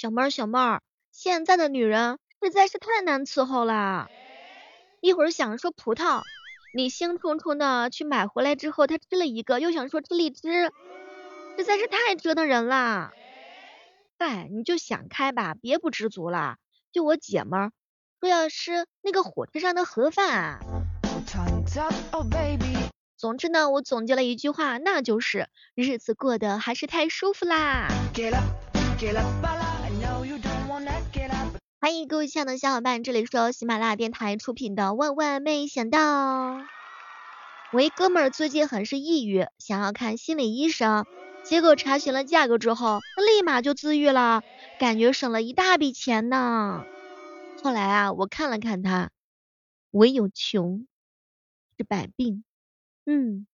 小妹儿小妹儿，现在的女人实在是太难伺候了。一会儿想说葡萄，你兴冲冲的去买回来之后，她吃了一个，又想说吃荔枝，实在是太折腾人了。哎，你就想开吧，别不知足了。就我姐们儿说要吃那个火车上的盒饭啊。总之呢，我总结了一句话，那就是日子过得还是太舒服啦。欢迎各位亲爱的小伙伴，这里是由喜马拉雅电台出品的万万没想到。我一哥们儿最近很是抑郁，想要看心理医生，结果查询了价格之后，立马就自愈了，感觉省了一大笔钱呢。后来啊，我看了看他，唯有穷是百病。嗯。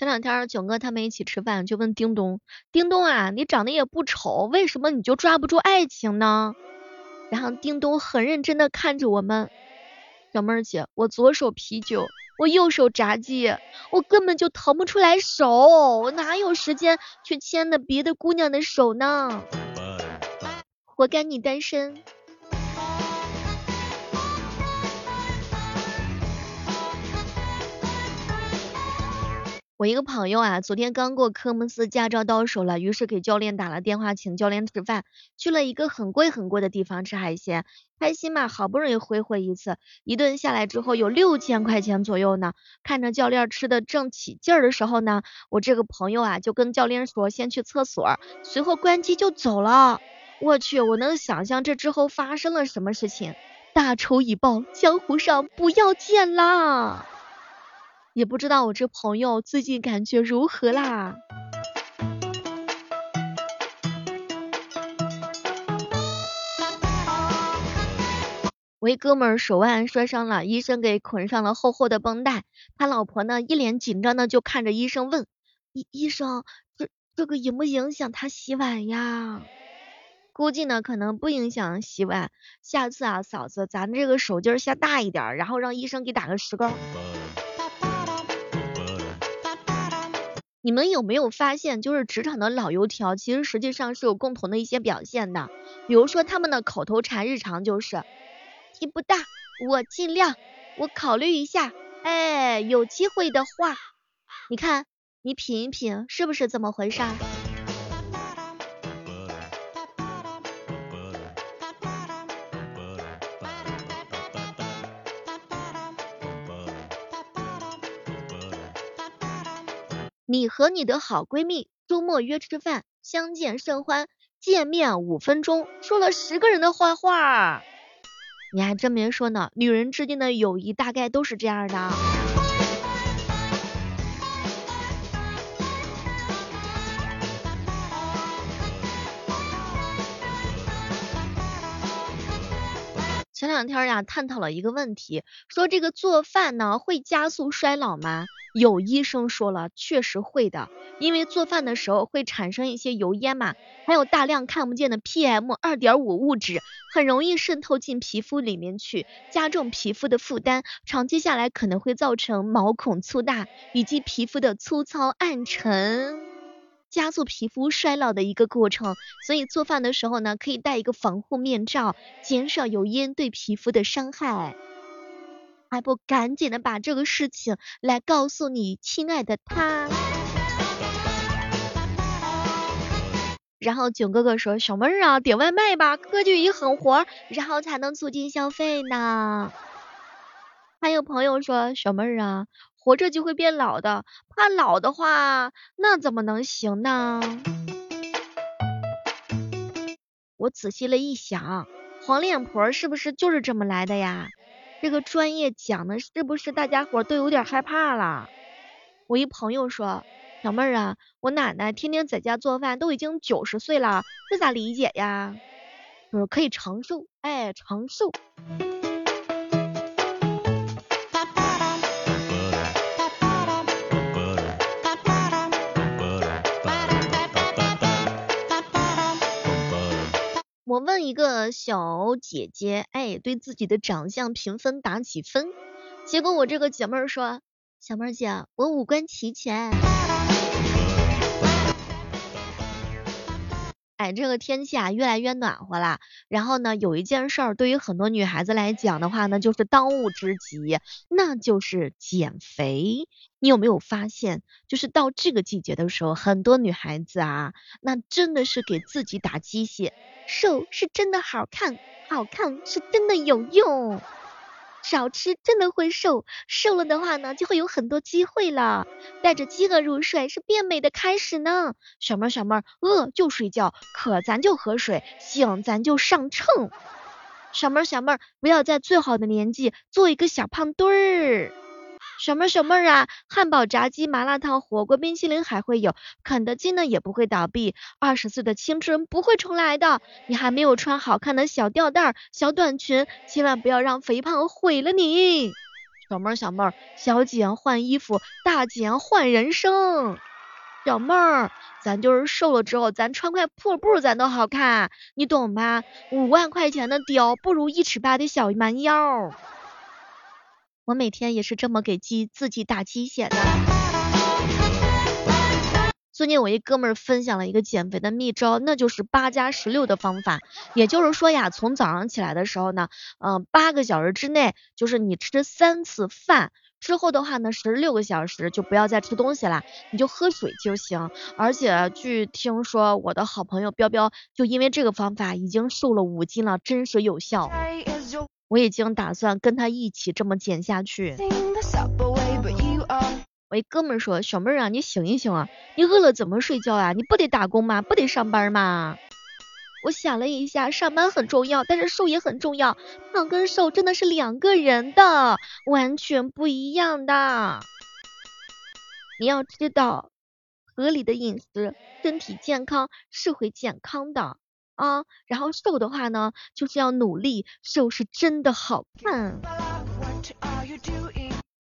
前两天囧哥他们一起吃饭，就问叮咚，叮咚啊，你长得也不丑，为什么你就抓不住爱情呢？然后叮咚很认真的看着我们，小妹儿姐，我左手啤酒，我右手炸鸡，我根本就腾不出来手，我哪有时间去牵的别的姑娘的手呢？活该你单身。我一个朋友啊，昨天刚过科目四驾照到手了，于是给教练打了电话，请教练吃饭，去了一个很贵很贵的地方吃海鲜，开心嘛，好不容易挥霍一次，一顿下来之后有六千块钱左右呢。看着教练吃的正起劲儿的时候呢，我这个朋友啊就跟教练说先去厕所，随后关机就走了。我去，我能想象这之后发生了什么事情，大仇已报，江湖上不要见啦！也不知道我这朋友最近感觉如何啦？我一哥们儿手腕摔伤了，医生给捆上了厚厚的绷带，他老婆呢一脸紧张的就看着医生问：医医生，这这个影不影响他洗碗呀？估计呢，可能不影响洗碗。下次啊，嫂子，咱这个手劲儿下大一点，然后让医生给打个石膏。你们有没有发现，就是职场的老油条，其实实际上是有共同的一些表现的。比如说他们的口头禅，日常就是题不大，我尽量，我考虑一下，哎，有机会的话，你看，你品一品，是不是这么回事？你和你的好闺蜜周末约吃饭，相见甚欢，见面五分钟，说了十个人的坏话。你还真别说呢，女人之间的友谊大概都是这样的。前两天呀，探讨了一个问题，说这个做饭呢会加速衰老吗？有医生说了，确实会的，因为做饭的时候会产生一些油烟嘛，还有大量看不见的 PM 二点五物质，很容易渗透进皮肤里面去，加重皮肤的负担，长期下来可能会造成毛孔粗大以及皮肤的粗糙暗沉。加速皮肤衰老的一个过程，所以做饭的时候呢，可以戴一个防护面罩，减少油烟对皮肤的伤害。还不赶紧的把这个事情来告诉你亲爱的他。然后囧哥哥说：“小妹儿啊，点外卖吧，科技一狠活，然后才能促进消费呢。”朋友说：“小妹儿啊。”活着就会变老的，怕老的话，那怎么能行呢？我仔细了一想，黄脸婆是不是就是这么来的呀？这个专业讲的是不是大家伙都有点害怕了？我一朋友说，小妹儿啊，我奶奶天天在家做饭，都已经九十岁了，这咋理解呀？我说可以长寿，哎，长寿。我问一个小姐姐，哎，对自己的长相评分打几分？结果我这个姐妹儿说，小妹儿姐，我五官齐全。哎，这个天气啊越来越暖和了，然后呢，有一件事儿对于很多女孩子来讲的话呢，就是当务之急，那就是减肥。你有没有发现，就是到这个季节的时候，很多女孩子啊，那真的是给自己打鸡血，瘦是真的好看，好看是真的有用。少吃真的会瘦，瘦了的话呢，就会有很多机会了。带着饥饿入睡是变美的开始呢。小妹儿小妹儿，饿就睡觉，渴咱就喝水，醒咱就上秤。小妹儿小妹儿，不要在最好的年纪做一个小胖墩儿。小妹儿小妹儿啊，汉堡、炸鸡、麻辣烫、火锅、冰淇淋还会有，肯德基呢也不会倒闭。二十岁的青春不会重来的，你还没有穿好看的小吊带、小短裙，千万不要让肥胖毁了你。小妹儿小妹儿，小减换衣服，大减换人生。小妹儿，咱就是瘦了之后，咱穿块破布咱都好看，你懂吧？五万块钱的貂不如一尺八的小蛮腰。我每天也是这么给鸡自己打鸡血的。最近我一哥们儿分享了一个减肥的秘招，那就是八加十六的方法。也就是说呀，从早上起来的时候呢，嗯，八个小时之内，就是你吃三次饭之后的话呢，十六个小时就不要再吃东西了，你就喝水就行。而且据听说，我的好朋友彪彪就因为这个方法已经瘦了五斤了，真实有效。我已经打算跟他一起这么减下去。我一哥们说，小妹儿啊，你醒一醒啊，你饿了怎么睡觉啊？你不得打工吗？不得上班吗？我想了一下，上班很重要，但是瘦也很重要。胖跟瘦真的是两个人的，完全不一样的。你要知道，合理的饮食，身体健康是会健康的。啊，然后瘦的话呢，就是要努力，瘦是真的好看。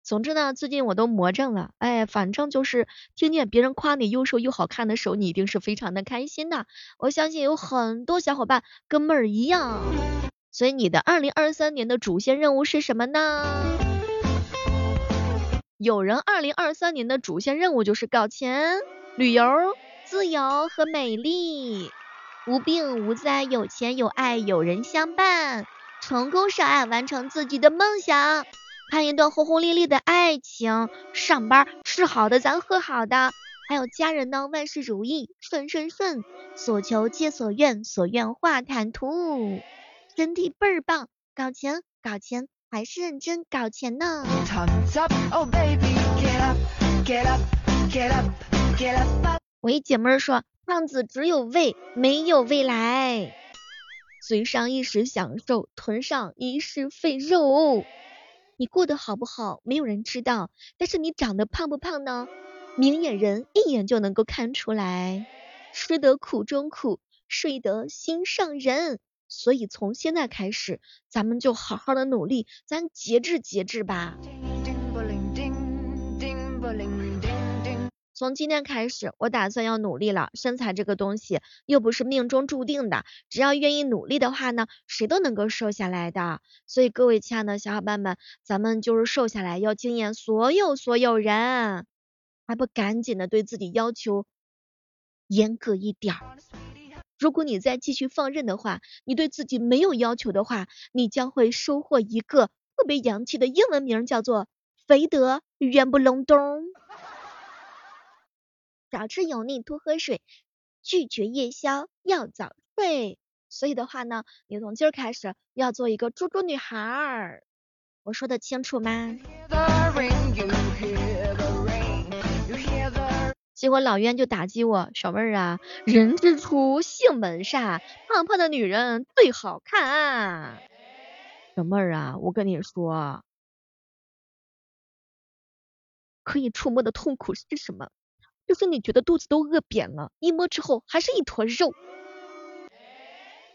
总之呢，最近我都魔怔了，哎，反正就是听见别人夸你又瘦又好看的时候，你一定是非常的开心的。我相信有很多小伙伴跟妹儿一样，所以你的二零二三年的主线任务是什么呢？有人二零二三年的主线任务就是搞钱、旅游、自由和美丽。无病无灾，有钱有爱，有人相伴，成功上岸，完成自己的梦想，看一段轰轰烈烈的爱情，上班吃好的，咱喝好的，还有家人呢，万事如意，顺顺顺，所求皆所愿，所愿化坦途，身体倍儿棒，搞钱搞钱，还是认真搞钱呢。我一姐妹说。胖子只有胃，没有未来。嘴上一时享受，臀上一世废肉。你过得好不好，没有人知道。但是你长得胖不胖呢？明眼人一眼就能够看出来。吃得苦中苦，睡得心上人。所以从现在开始，咱们就好好的努力，咱节制节制吧。从今天开始，我打算要努力了。身材这个东西又不是命中注定的，只要愿意努力的话呢，谁都能够瘦下来的。所以各位亲爱的小伙伴们，咱们就是瘦下来要惊艳所有所有人，还不赶紧的对自己要求严格一点。如果你再继续放任的话，你对自己没有要求的话，你将会收获一个特别洋气的英文名，叫做肥得圆不隆咚。少吃油腻，多喝水，拒绝夜宵，要早睡。所以的话呢，你从今儿开始要做一个猪猪女孩儿。我说的清楚吗？结果老冤就打击我，小妹儿啊，人之初性本善，胖胖的女人最好看。小妹儿啊，我跟你说，可以触摸的痛苦是什么？就是你觉得肚子都饿扁了，一摸之后还是一坨肉，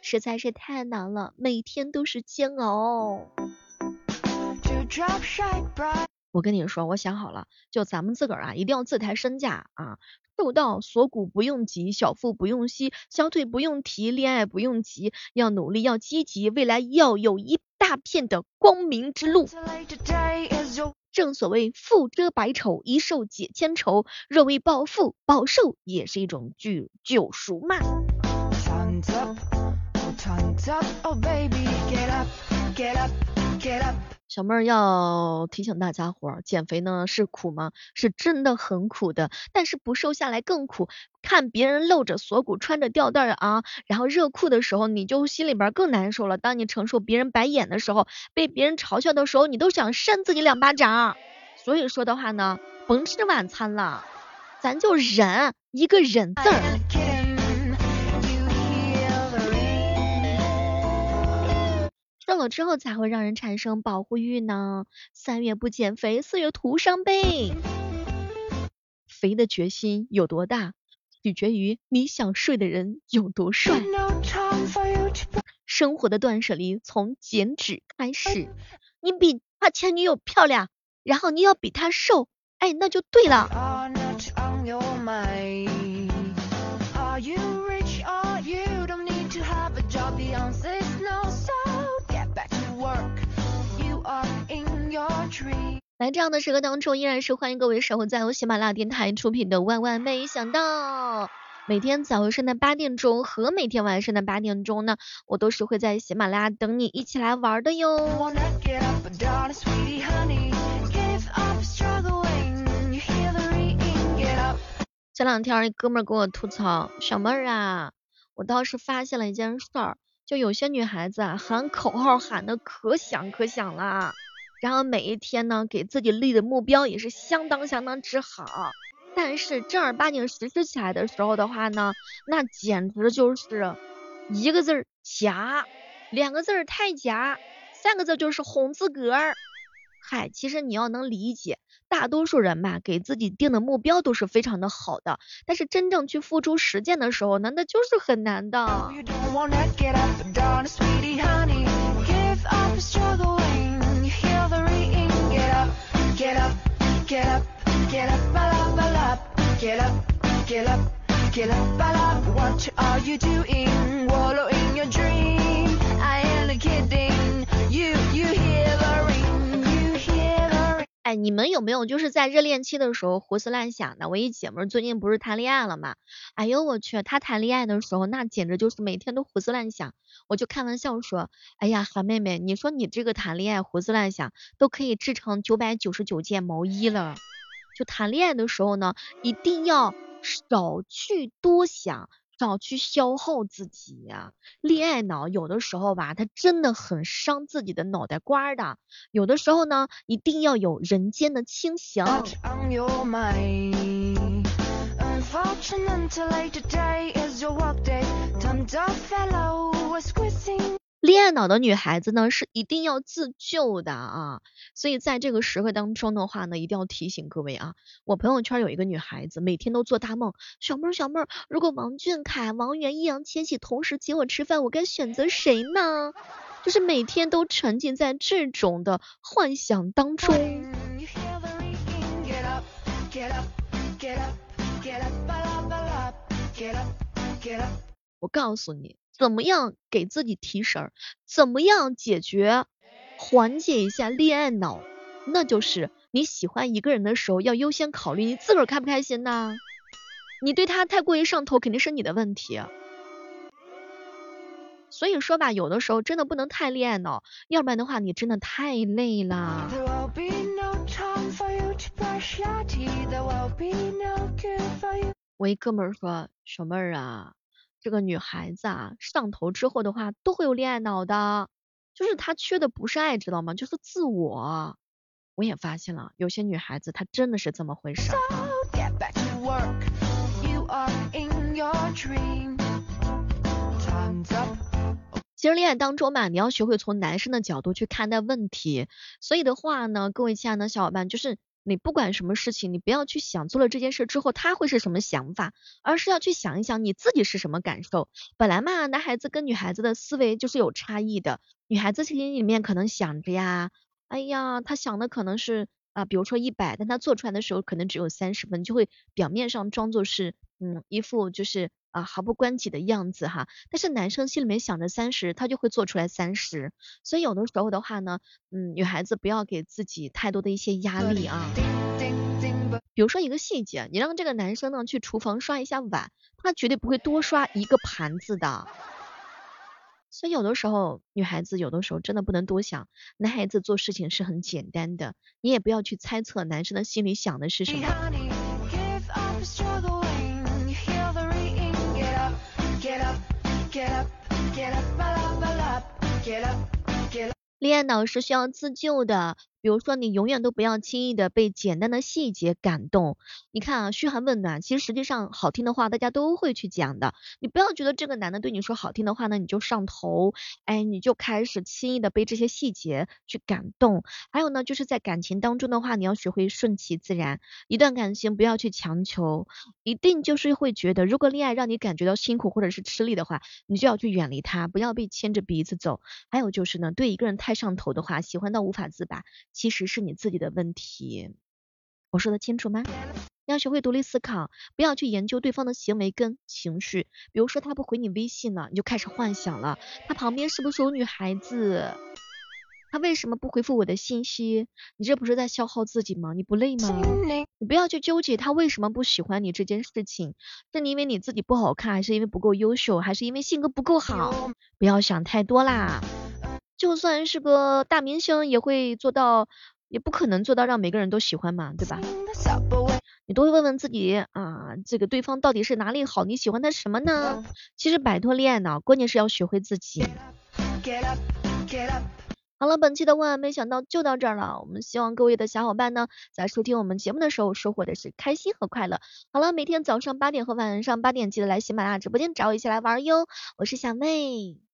实在是太难了，每天都是煎熬。我跟你说，我想好了，就咱们自个儿啊，一定要自抬身价啊。瘦到锁骨不用挤，小腹不用吸，小腿不用提，恋爱不用急，要努力要积极，未来要有一大片的光明之路。正所谓富遮百丑，一瘦解千愁。若为暴富，暴瘦也是一种救救赎嘛。小妹儿要提醒大家伙儿，减肥呢是苦吗？是真的很苦的，但是不瘦下来更苦。看别人露着锁骨，穿着吊带啊，然后热裤的时候，你就心里边更难受了。当你承受别人白眼的时候，被别人嘲笑的时候，你都想扇自己两巴掌。所以说的话呢，甭吃晚餐了，咱就忍一个忍字儿。瘦了之后才会让人产生保护欲呢。三月不减肥，四月徒伤悲。肥的决心有多大，取决于你想睡的人有多帅。生活的断舍离从减脂开始。你比他前女友漂亮，然后你要比他瘦，哎，那就对了。来这样的时刻当中，依然是欢迎各位守候在由喜马拉雅电台出品的《万万没想到》。每天早上的八点钟和每天晚上的八点钟呢，我都是会在喜马拉雅等你一起来玩的哟。前两天一哥们跟我吐槽，小妹儿啊，我倒是发现了一件事儿，就有些女孩子啊喊口号喊的可响可响了。然后每一天呢，给自己立的目标也是相当相当之好，但是正儿八经实施起来的时候的话呢，那简直就是一个字儿假，两个字儿太假，三个字就是哄自个儿。嗨，其实你要能理解，大多数人吧，给自己定的目标都是非常的好的，但是真正去付出实践的时候，那那就是很难的。Get up, up. What are you doing? Wallowing your dream. I ain't kidding. You, you hear the ring, you hear the ring. 哎，你们有没有就是在热恋期的时候胡思乱想的？我一姐们最近不是谈恋爱了吗？哎呦我去，她谈恋爱的时候那简直就是每天都胡思乱想。我就开玩笑说，哎呀，韩妹妹，你说你这个谈恋爱胡思乱想，都可以制成九百九十九件毛衣了。就谈恋爱的时候呢，一定要少去多想，少去消耗自己呀。恋爱脑有的时候吧，它真的很伤自己的脑袋瓜的。有的时候呢，一定要有人间的清醒。恋爱脑的女孩子呢，是一定要自救的啊！所以在这个时刻当中的话呢，一定要提醒各位啊，我朋友圈有一个女孩子，每天都做大梦，小妹儿小妹儿，如果王俊凯、王源、易烊千玺同时请我吃饭，我该选择谁呢？就是每天都沉浸在这种的幻想当中。我告诉你，怎么样给自己提神，怎么样解决、缓解一下恋爱脑，那就是你喜欢一个人的时候，要优先考虑你自个儿开不开心呐。你对他太过于上头，肯定是你的问题。所以说吧，有的时候真的不能太恋爱脑，要不然的话，你真的太累了。我一哥们儿说，小妹儿啊，这个女孩子啊，上头之后的话，都会有恋爱脑的，就是她缺的不是爱，知道吗？就是自我。我也发现了，有些女孩子她真的是这么回事。其实恋爱当中嘛，你要学会从男生的角度去看待问题。所以的话呢，各位亲爱的小伙伴，就是。你不管什么事情，你不要去想做了这件事之后他会是什么想法，而是要去想一想你自己是什么感受。本来嘛，男孩子跟女孩子的思维就是有差异的。女孩子心里面可能想着呀，哎呀，她想的可能是啊，比如说一百，但她做出来的时候可能只有三十分，就会表面上装作是嗯一副就是啊毫不关己的样子哈，但是男生心里面想着三十，他就会做出来三十，所以有的时候的话呢，嗯，女孩子不要给自己太多的一些压力啊。比如说一个细节，你让这个男生呢去厨房刷一下碗，他绝对不会多刷一个盘子的。所以有的时候，女孩子有的时候真的不能多想，男孩子做事情是很简单的，你也不要去猜测男生的心里想的是什么。恋爱脑是需要自救的。比如说，你永远都不要轻易的被简单的细节感动。你看啊，嘘寒问暖，其实实际上好听的话大家都会去讲的。你不要觉得这个男的对你说好听的话呢，你就上头，哎，你就开始轻易的被这些细节去感动。还有呢，就是在感情当中的话，你要学会顺其自然。一段感情不要去强求，一定就是会觉得，如果恋爱让你感觉到辛苦或者是吃力的话，你就要去远离他，不要被牵着鼻子走。还有就是呢，对一个人太上头的话，喜欢到无法自拔。其实是你自己的问题，我说的清楚吗？要学会独立思考，不要去研究对方的行为跟情绪。比如说他不回你微信了，你就开始幻想了，他旁边是不是有女孩子？他为什么不回复我的信息？你这不是在消耗自己吗？你不累吗？你不要去纠结他为什么不喜欢你这件事情，是因为你自己不好看，还是因为不够优秀，还是因为性格不够好？不要想太多啦。就算是个大明星，也会做到，也不可能做到让每个人都喜欢嘛，对吧？你都会问问自己啊，这个对方到底是哪里好？你喜欢他什么呢？其实摆脱恋爱脑，关键是要学会自己。好了，本期的万万没想到就到这儿了。我们希望各位的小伙伴呢，在收听我们节目的时候，收获的是开心和快乐。好了，每天早上八点和晚上八点，记得来喜马拉雅直播间找我一起来玩哟。我是小妹。